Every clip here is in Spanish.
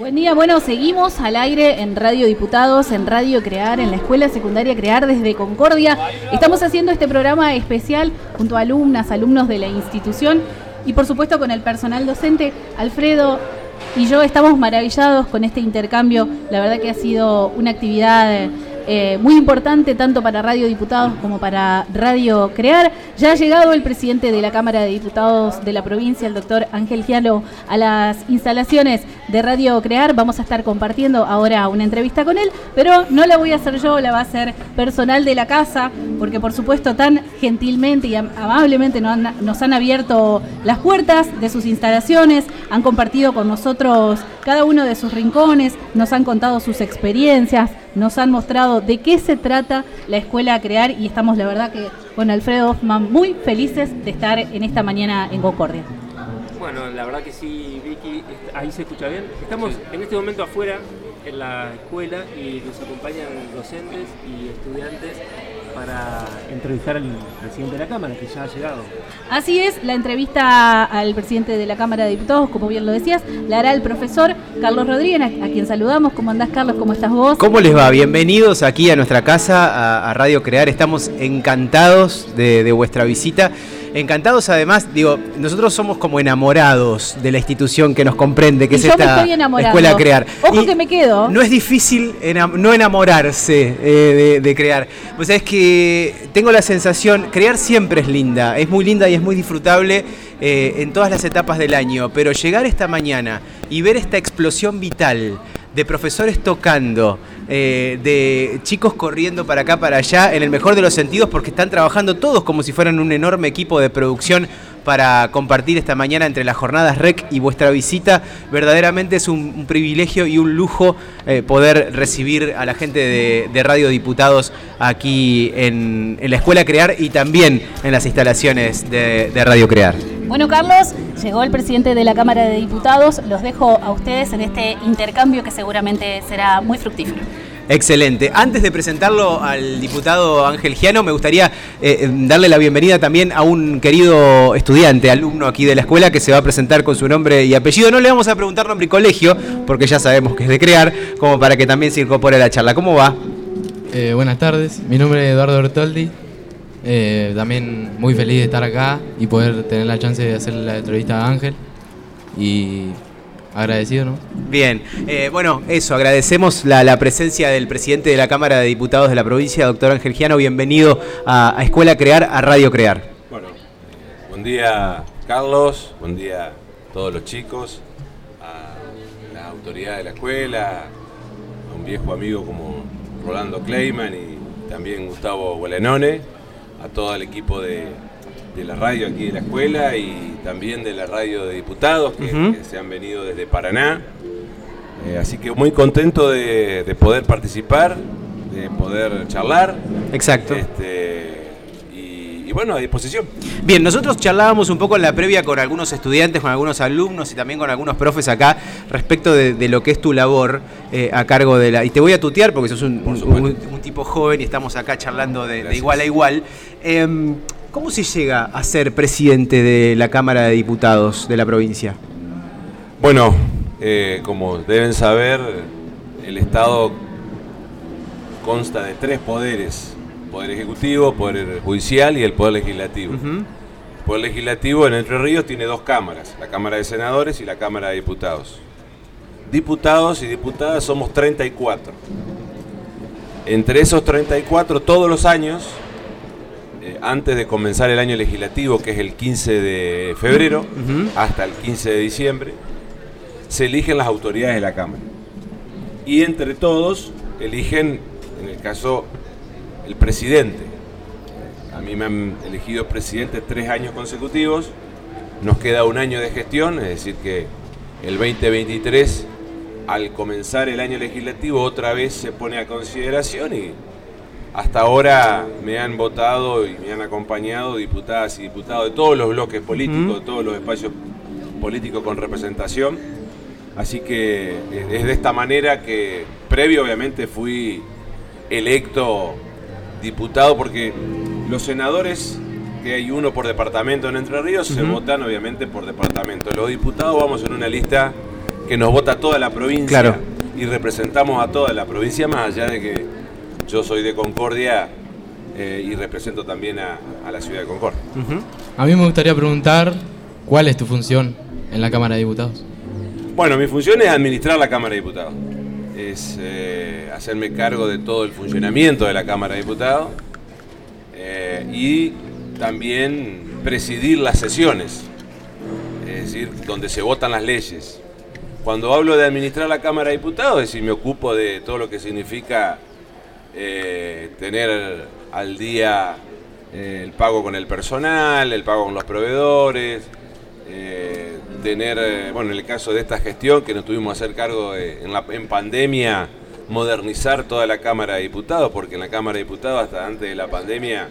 Buen día, bueno, seguimos al aire en Radio Diputados, en Radio Crear, en la Escuela Secundaria Crear desde Concordia. Estamos haciendo este programa especial junto a alumnas, alumnos de la institución y por supuesto con el personal docente. Alfredo y yo estamos maravillados con este intercambio. La verdad que ha sido una actividad eh, muy importante tanto para Radio Diputados como para Radio Crear. Ya ha llegado el presidente de la Cámara de Diputados de la provincia, el doctor Ángel Gialo, a las instalaciones de Radio Crear. Vamos a estar compartiendo ahora una entrevista con él, pero no la voy a hacer yo, la va a hacer personal de la casa, porque por supuesto tan gentilmente y amablemente nos han, abierto las puertas de sus instalaciones, han compartido con nosotros cada uno de sus rincones, nos han contado sus experiencias, nos han mostrado de qué se trata la escuela crear y estamos la verdad que con Alfredo Hoffman muy felices de estar en esta mañana en Concordia. Bueno, la verdad que sí, Vicky, ahí se escucha bien. Estamos en este momento afuera en la escuela y nos acompañan docentes y estudiantes para entrevistar al presidente de la Cámara, que ya ha llegado. Así es, la entrevista al presidente de la Cámara de Diputados, como bien lo decías, la hará el profesor Carlos Rodríguez, a, quien saludamos. ¿Cómo andás, Carlos? ¿Cómo estás vos? ¿Cómo les va? Bienvenidos aquí a nuestra casa, a, Radio Crear. Estamos encantados de vuestra visita encantados además, digo, nosotros somos como enamorados de la institución que nos comprende, que es esta escuela crear. Ojo que me quedo. No es difícil no enamorarse eh, de, crear. Pues es que tengo la sensación, crear siempre es linda, es muy linda y es muy disfrutable eh, en todas las etapas del año, pero llegar esta mañana y ver esta explosión vital de profesores tocando, eh, de chicos corriendo para acá, para allá, en el mejor de los sentidos, porque están trabajando todos como si fueran un enorme equipo de producción para compartir esta mañana entre las jornadas REC y vuestra visita. Verdaderamente es un, privilegio y un lujo eh, poder recibir a la gente de, Radio Diputados aquí en, la Escuela Crear y también en las instalaciones de Radio Crear. Bueno, Carlos, llegó el presidente de la Cámara de Diputados. Los dejo a ustedes en este intercambio que seguramente será muy fructífero. Excelente. Antes de presentarlo al diputado Ángel Giano, me gustaría eh, darle la bienvenida también a un querido estudiante, alumno aquí de la escuela, que se va a presentar con su nombre y apellido. No le vamos a preguntar nombre y colegio, porque ya sabemos que es de crear, como para que también se incorpore a la charla. ¿Cómo va? Eh, buenas tardes, mi nombre es Eduardo Bertoldi, eh, también muy feliz de estar acá y poder tener la chance de hacer la entrevista a Ángel. Y agradecido, ¿no? Bien, eh, bueno, eso, agradecemos la, presencia del presidente de la Cámara de Diputados de la provincia, doctor Ángel Giano. Bienvenido a, Escuela Crear, a Radio Crear. Bueno, eh, buen día Carlos, buen día a todos los chicos, a la autoridad de la escuela, a un viejo amigo como Rolando Kleiman y también Gustavo Gualenone a todo el equipo de, la radio aquí de la escuela y también de la radio de diputados que, se han venido desde Paraná. Eh, así que muy contento de, poder participar, de poder charlar. Exacto. Este, y, bueno, a disposición. Bien, nosotros charlábamos un poco en la previa con algunos estudiantes, con algunos alumnos y también con algunos profes acá respecto de, lo que es tu labor eh, a cargo de la... Y te voy a tutear porque sos un, tipo joven y estamos acá charlando de igual a igual. Em, ¿Cómo se llega a ser presidente de la Cámara de Diputados de la provincia? Bueno, eh, como deben saber, el Estado consta de tres poderes, poder ejecutivo, poder judicial y el poder legislativo. El poder legislativo en Entre Ríos tiene dos cámaras, la Cámara de Senadores y la Cámara de Diputados. Diputados y diputadas somos 34. Entre esos 34 todos los años eh, antes de comenzar el año legislativo, que es el 15 de febrero, hasta el 15 de diciembre, se eligen las autoridades de la Cámara. Y entre todos eligen, en el caso, el presidente. A mí me han elegido presidente tres años consecutivos, nos queda un año de gestión, es decir que el 2023, al comenzar el año legislativo, otra vez se pone a consideración y hasta ahora me han votado y me han acompañado diputadas y diputados de todos los bloques políticos, de todos los espacios políticos con representación. Así que es de esta manera que, previo obviamente, fui electo diputado porque los senadores, que hay uno por departamento en Entre Ríos, se votan obviamente por departamento. Los diputados vamos en una lista que nos vota toda la provincia Claro. y representamos a toda la provincia, más allá de que yo soy de Concordia eh, y represento también a, a la ciudad de Concordia. A mí me gustaría preguntar cuál es tu función en la Cámara de Diputados. Bueno, mi función es administrar la Cámara de Diputados. Es eh, hacerme cargo de todo el funcionamiento de la Cámara de Diputados eh, y también presidir las sesiones, es decir, donde se votan las leyes. Cuando hablo de administrar la Cámara de Diputados, es decir, me ocupo de todo lo que significa eh, tener al día el pago con el personal, el pago con los proveedores, tener, eh, bueno, en el caso de esta gestión que nos tuvimos que hacer cargo de, en, la, en pandemia, modernizar toda la Cámara de Diputados, porque en la Cámara de Diputados hasta antes de la pandemia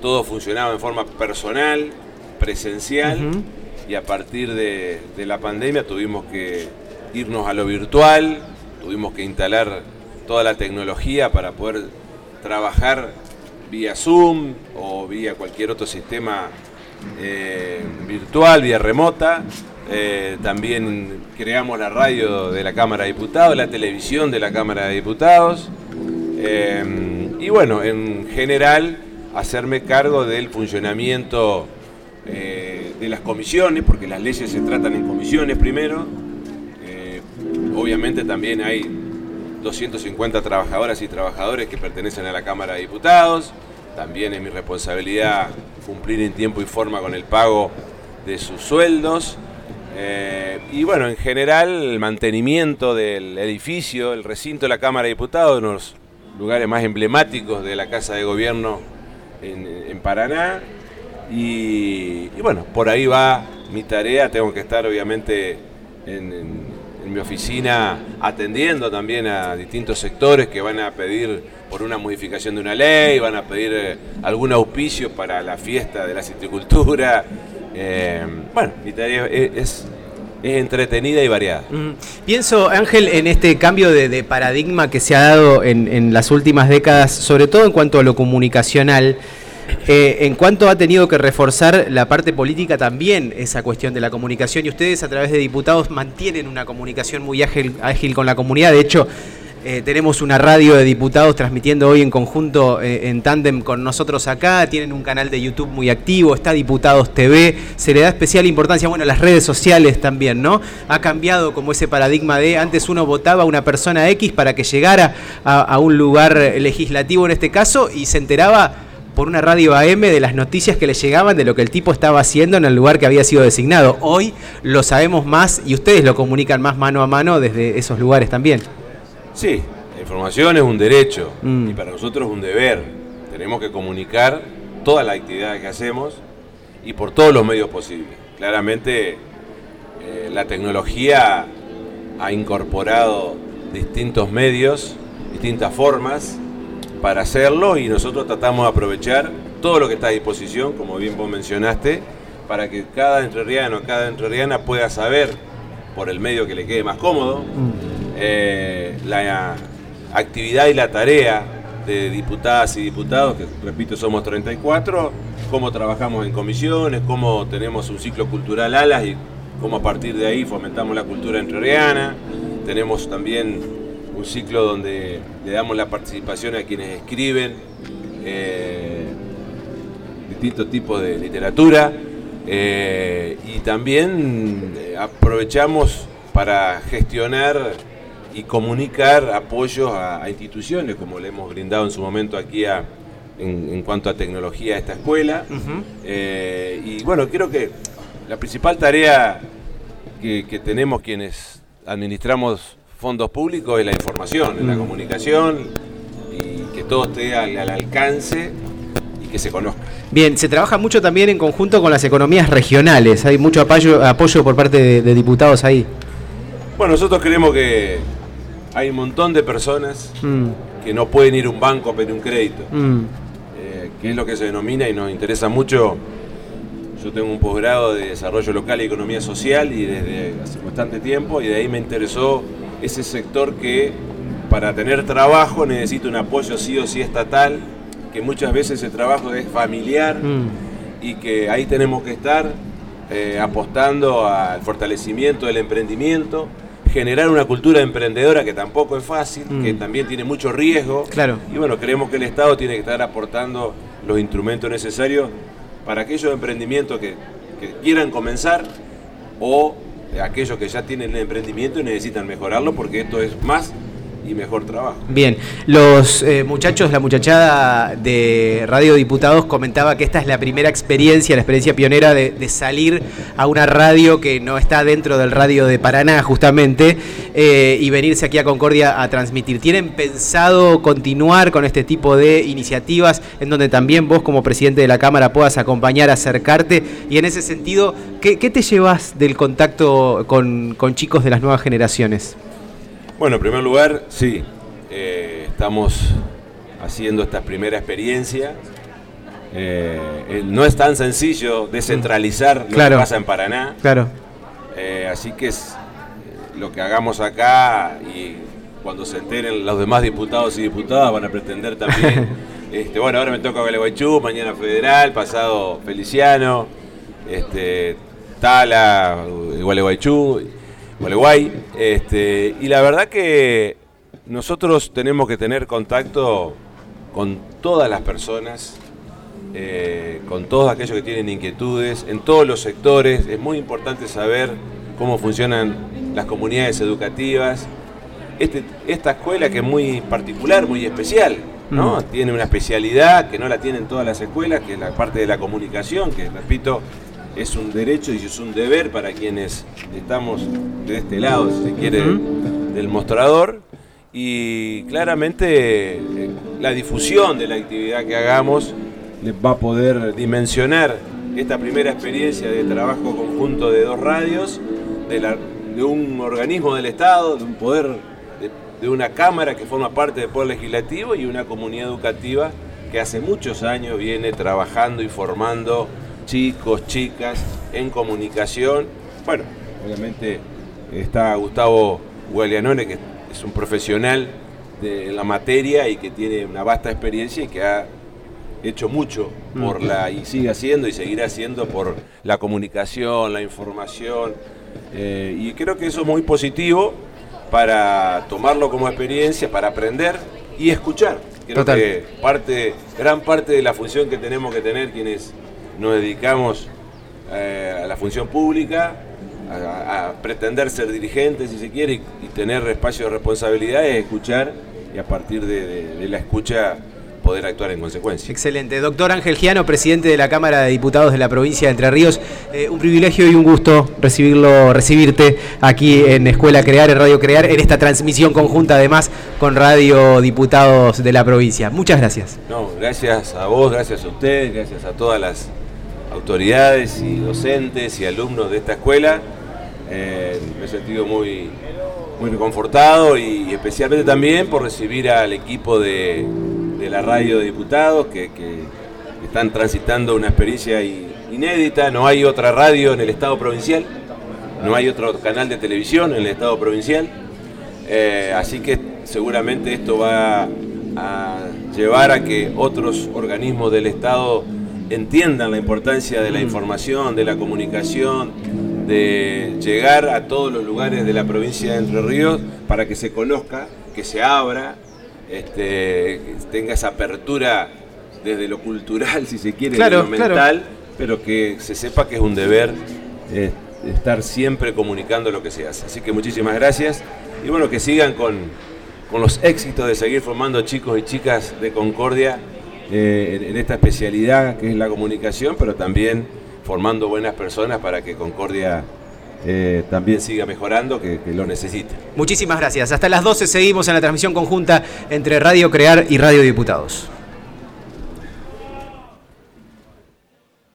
todo funcionaba en forma personal, presencial, y a partir de, de la pandemia tuvimos que irnos a lo virtual, tuvimos que instalar toda la tecnología para poder trabajar vía Zoom o vía cualquier otro sistema eh, virtual, vía remota. Eh, también creamos la radio de la Cámara de Diputados, la televisión de la Cámara de Diputados. Eh, y bueno, en general, hacerme cargo del funcionamiento eh, de las comisiones, porque las leyes se tratan en comisiones primero. Obviamente también hay 250 trabajadoras y trabajadores que pertenecen a la Cámara de Diputados. También es mi responsabilidad cumplir en tiempo y forma con el pago de sus sueldos. Eh, y bueno, en general el mantenimiento del edificio, el recinto de la Cámara de Diputados, uno de los lugares más emblemáticos de la Casa de Gobierno en, Paraná. Y, bueno, por ahí va mi tarea. Tengo que estar obviamente en, mi oficina atendiendo también a distintos sectores que van a pedir por una modificación de una ley, van a pedir eh, algún auspicio para la fiesta de la citricultura. Eh, bueno, tarea es, es- es entretenida y variada. Mm. Pienso, Ángel, en este cambio de, de paradigma que se ha dado en, en las últimas décadas, sobre todo en cuanto a lo comunicacional, eh, en cuanto ha tenido que reforzar la parte política también esa cuestión de la comunicación y ustedes a través de diputados mantienen una comunicación muy ágil, ágil con la comunidad. De hecho, eh, tenemos una radio de diputados transmitiendo hoy en conjunto eh, en tándem con nosotros acá, tienen un canal de YouTube muy activo, está Diputados TV, se le da especial importancia, bueno, las redes sociales también, ¿no? Ha cambiado como ese paradigma de antes uno votaba a una persona X para que llegara a, a un lugar legislativo en este caso y se enteraba por una radio AM de las noticias que le llegaban de lo que el tipo estaba haciendo en el lugar que había sido designado. Hoy lo sabemos más y ustedes lo comunican más mano a mano desde esos lugares también. Sí, la información es un derecho Mm. y para nosotros es un deber. Tenemos que comunicar toda la actividad que hacemos y por todos los medios posibles. Claramente eh, la tecnología ha incorporado distintos medios, distintas formas para hacerlo y nosotros tratamos de aprovechar todo lo que está a disposición, como bien vos mencionaste, para que cada entrerriano, cada entrerriana pueda saber por el medio que le quede más cómodo, eh, la actividad y la tarea de diputadas y diputados, que repito somos 34, cómo trabajamos en comisiones, cómo tenemos un ciclo cultural alas y cómo a partir de ahí fomentamos la cultura entrerriana. Tenemos también un ciclo donde le damos la participación a quienes escriben eh, distintos tipos de literatura eh, y también aprovechamos para gestionar y comunicar apoyos a, a instituciones, como le hemos brindado en su momento aquí a, en, en cuanto a tecnología a esta escuela. Eh, y bueno, creo que la principal tarea que, que tenemos quienes administramos fondos públicos es la información, es la comunicación y que todo esté al, al alcance y que se conozca. Bien, se trabaja mucho también en conjunto con las economías regionales. Hay mucho apoyo, apoyo por parte de, de diputados ahí. Bueno, nosotros creemos que hay un montón de personas Mm, que no pueden ir a un banco a pedir un crédito, mm, eh, que es lo que se denomina y nos interesa mucho. Yo tengo un posgrado de desarrollo local y economía social y desde hace bastante tiempo y de ahí me interesó ese sector que para tener trabajo necesita un apoyo sí o sí estatal, que muchas veces ese trabajo es familiar mm. y que ahí tenemos que estar eh, apostando al fortalecimiento del emprendimiento, generar una cultura emprendedora que tampoco es fácil, Mm. que también tiene mucho riesgo. Claro. Y bueno, creemos que el Estado tiene que estar aportando los instrumentos necesarios para aquellos emprendimientos que, que quieran comenzar o aquellos que ya tienen el emprendimiento y necesitan mejorarlo porque esto es más y mejor trabajo. Bien, los eh, muchachos, la muchachada de Radio Diputados comentaba que esta es la primera experiencia, la experiencia pionera de, salir a una radio que no está dentro del radio de Paraná, justamente, eh, y venirse aquí a Concordia a transmitir. ¿Tienen pensado continuar con este tipo de iniciativas en donde también vos como presidente de la Cámara puedas acompañar, acercarte? Y en ese sentido, ¿qué, te llevas del contacto con, con chicos de las nuevas generaciones? Bueno, en primer lugar, sí, eh, estamos haciendo esta primera experiencia. Eh, eh, no es tan sencillo descentralizar lo Claro. que pasa en Paraná, Claro. así que es lo que hagamos acá y cuando se enteren los demás diputados y diputadas van a pretender también. este, bueno, ahora me toca Gualeguaychú, mañana Federal, pasado Feliciano, este, Tala, Gualeguaychú, Gualeguay. Este, y la verdad que nosotros tenemos que tener contacto con todas las personas, eh, con todos aquellos que tienen inquietudes, en todos los sectores. Es muy importante saber cómo funcionan las comunidades educativas. Este- esta escuela que es muy particular, muy especial, ¿no? Mm. Tiene una especialidad que no la tienen todas las escuelas, que es la parte de la comunicación, que repito, es un derecho y es un deber para quienes estamos de este lado, si se quiere, del mostrador. Y claramente eh, la difusión de la actividad que hagamos les va a poder dimensionar esta primera experiencia de trabajo conjunto de dos radios, de, la- de un organismo del Estado, de un poder, de, de una Cámara que forma parte del Poder Legislativo y una comunidad educativa que hace muchos años viene trabajando y formando chicos, chicas en comunicación. Bueno, obviamente está Gustavo Gualianone, que es un profesional de la materia y que tiene una vasta experiencia y que ha hecho mucho por la y sigue haciendo y seguirá haciendo por la comunicación, la información eh, y creo que eso es muy positivo para tomarlo como experiencia, para aprender y escuchar. Creo Total. que parte, gran parte de la función que tenemos que tener quienes nos dedicamos eh, a la función pública, a, a pretender ser dirigentes si se quiere y, y tener espacio de responsabilidad es escuchar y a partir de- de- de la escucha poder actuar en consecuencia. Excelente. Doctor Ángel Giano, presidente de la Cámara de Diputados de la provincia de Entre Ríos, eh, un privilegio y un gusto recibirlo, recibirte aquí en Escuela Crear, en Radio Crear, en esta transmisión conjunta además con Radio Diputados de la provincia. Muchas gracias. No, gracias a vos, gracias a ustedes, gracias a todas las autoridades y docentes y alumnos de esta escuela. Eh, me he sentido muy, muy reconfortado y especialmente también por recibir al equipo de, de la radio de diputados que, que están transitando una experiencia inédita. No hay otra radio en el Estado provincial, no hay otro canal de televisión en el Estado provincial. Eh, así que seguramente esto va a llevar a que otros organismos del Estado entiendan la importancia de la información, de la comunicación, de llegar a todos los lugares de la provincia de Entre Ríos para que se conozca, que se abra, este, que tenga esa apertura desde lo cultural, si se quiere, Claro, de lo claro. mental, pero que se sepa que es un deber eh, estar siempre comunicando lo que se hace. Así que muchísimas gracias y bueno, que sigan con, con los éxitos de seguir formando chicos y chicas de Concordia eh, en, esta especialidad que es la comunicación, pero también formando buenas personas para que Concordia eh, también siga mejorando, que, que lo necesita. Muchísimas gracias. Hasta las 12 seguimos en la transmisión conjunta entre Radio Crear y Radio Diputados.